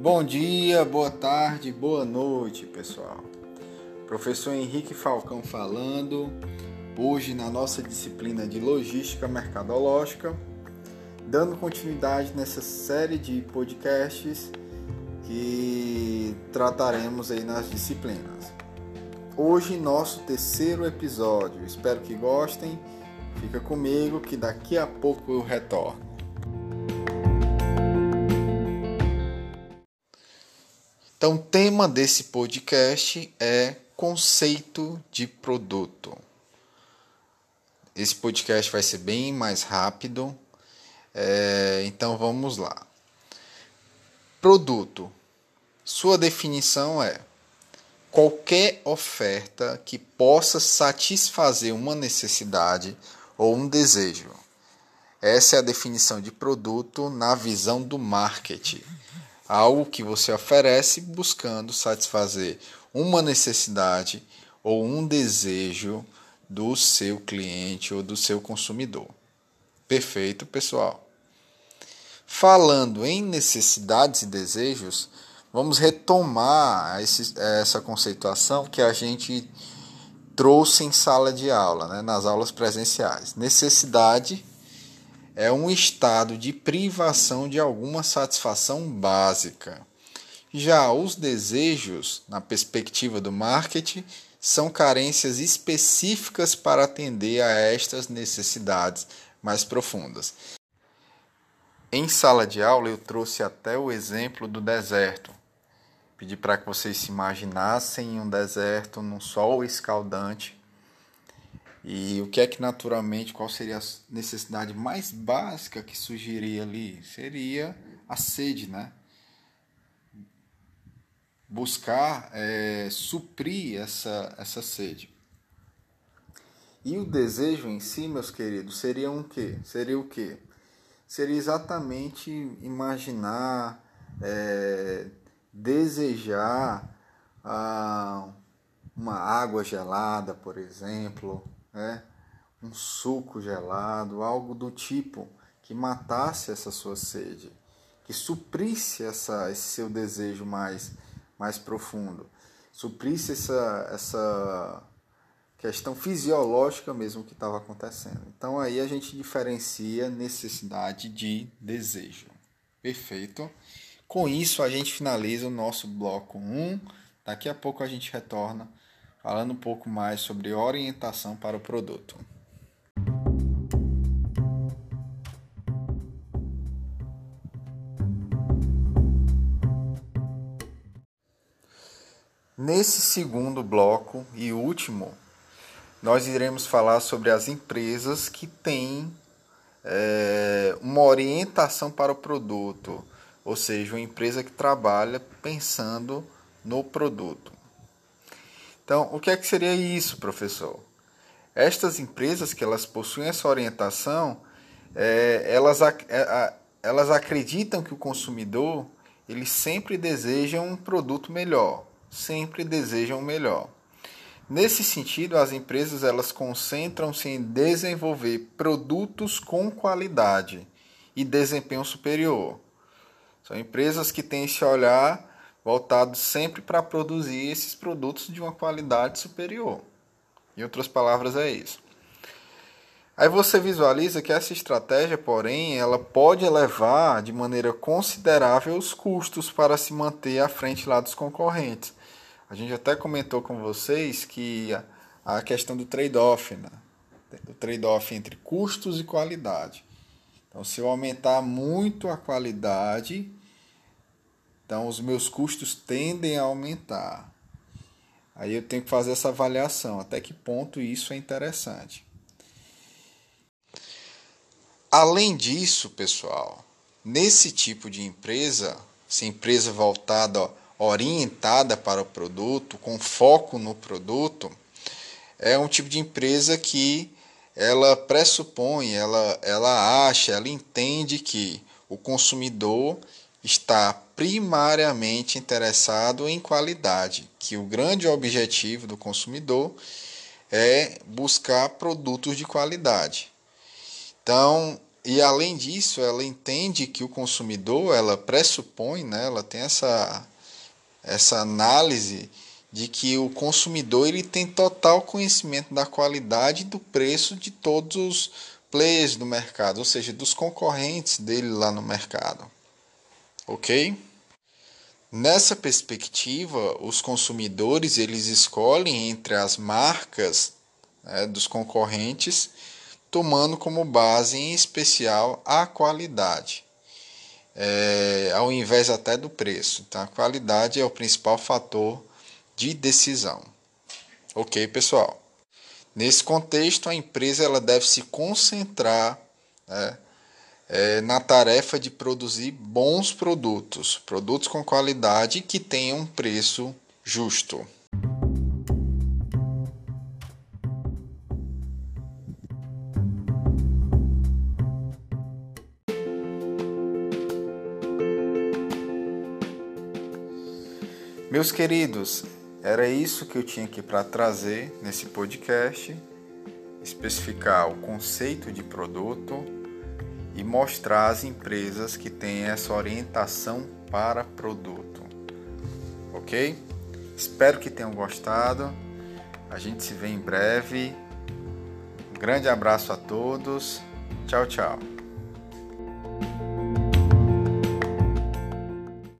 Bom dia, boa tarde, boa noite, pessoal. Professor Henrique Falcão falando, hoje na nossa disciplina de Logística Mercadológica, dando continuidade nessa série de podcasts que trataremos aí nas disciplinas. Hoje, nosso terceiro episódio. Espero que gostem. Fica comigo que daqui a pouco eu retorno. Então, o tema desse podcast é conceito de produto. Esse podcast vai ser bem mais rápido, é, então vamos lá. Produto. Sua definição é qualquer oferta que possa satisfazer uma necessidade ou um desejo. Essa é a definição de produto na visão do marketing algo que você oferece buscando satisfazer uma necessidade ou um desejo do seu cliente ou do seu consumidor. Perfeito, pessoal. Falando em necessidades e desejos, vamos retomar esse, essa conceituação que a gente trouxe em sala de aula, né, nas aulas presenciais. Necessidade é um estado de privação de alguma satisfação básica. Já os desejos, na perspectiva do marketing, são carências específicas para atender a estas necessidades mais profundas. Em sala de aula, eu trouxe até o exemplo do deserto. Pedi para que vocês se imaginassem um deserto num sol escaldante e o que é que naturalmente, qual seria a necessidade mais básica que surgiria ali? Seria a sede, né? Buscar é, suprir essa, essa sede. E o desejo em si, meus queridos, seria um quê? Seria o quê? Seria exatamente imaginar, é, desejar ah, uma água gelada, por exemplo, né? um suco gelado, algo do tipo que matasse essa sua sede, que suprisse essa, esse seu desejo mais, mais profundo, suprisse essa, essa questão fisiológica mesmo que estava acontecendo. Então aí a gente diferencia necessidade de desejo. Perfeito? Com isso a gente finaliza o nosso bloco 1. Daqui a pouco a gente retorna falando um pouco mais sobre orientação para o produto. Nesse segundo bloco e último, nós iremos falar sobre as empresas que têm é, uma orientação para o produto, ou seja, uma empresa que trabalha pensando no produto. Então, o que é que seria isso, professor? Estas empresas que elas possuem essa orientação, é, elas, é, elas acreditam que o consumidor ele sempre deseja um produto melhor, sempre desejam o melhor. Nesse sentido, as empresas elas concentram-se em desenvolver produtos com qualidade e desempenho superior. São empresas que têm esse olhar voltado sempre para produzir esses produtos de uma qualidade superior. Em outras palavras, é isso. Aí você visualiza que essa estratégia, porém, ela pode elevar de maneira considerável os custos para se manter à frente lá dos concorrentes. A gente até comentou com vocês que a questão do trade-off, né? o trade-off entre custos e qualidade. Então, se eu aumentar muito a qualidade, então, os meus custos tendem a aumentar. Aí eu tenho que fazer essa avaliação, até que ponto isso é interessante. Além disso, pessoal, nesse tipo de empresa, se empresa voltada, orientada para o produto, com foco no produto, é um tipo de empresa que ela pressupõe, ela, ela acha, ela entende que o consumidor está primariamente interessado em qualidade, que o grande objetivo do consumidor é buscar produtos de qualidade. Então, e além disso, ela entende que o consumidor, ela pressupõe, né, ela tem essa, essa análise de que o consumidor ele tem total conhecimento da qualidade e do preço de todos os players do mercado, ou seja, dos concorrentes dele lá no mercado. OK? Nessa perspectiva, os consumidores eles escolhem entre as marcas né, dos concorrentes, tomando como base em especial a qualidade, é, ao invés até do preço. Tá? A qualidade é o principal fator de decisão. Ok, pessoal? Nesse contexto, a empresa ela deve se concentrar né, é, na tarefa de produzir bons produtos, produtos com qualidade que tenham um preço justo. Meus queridos, era isso que eu tinha aqui para trazer nesse podcast, especificar o conceito de produto e mostrar as empresas que têm essa orientação para produto. Ok? Espero que tenham gostado. A gente se vê em breve. Um grande abraço a todos. Tchau, tchau.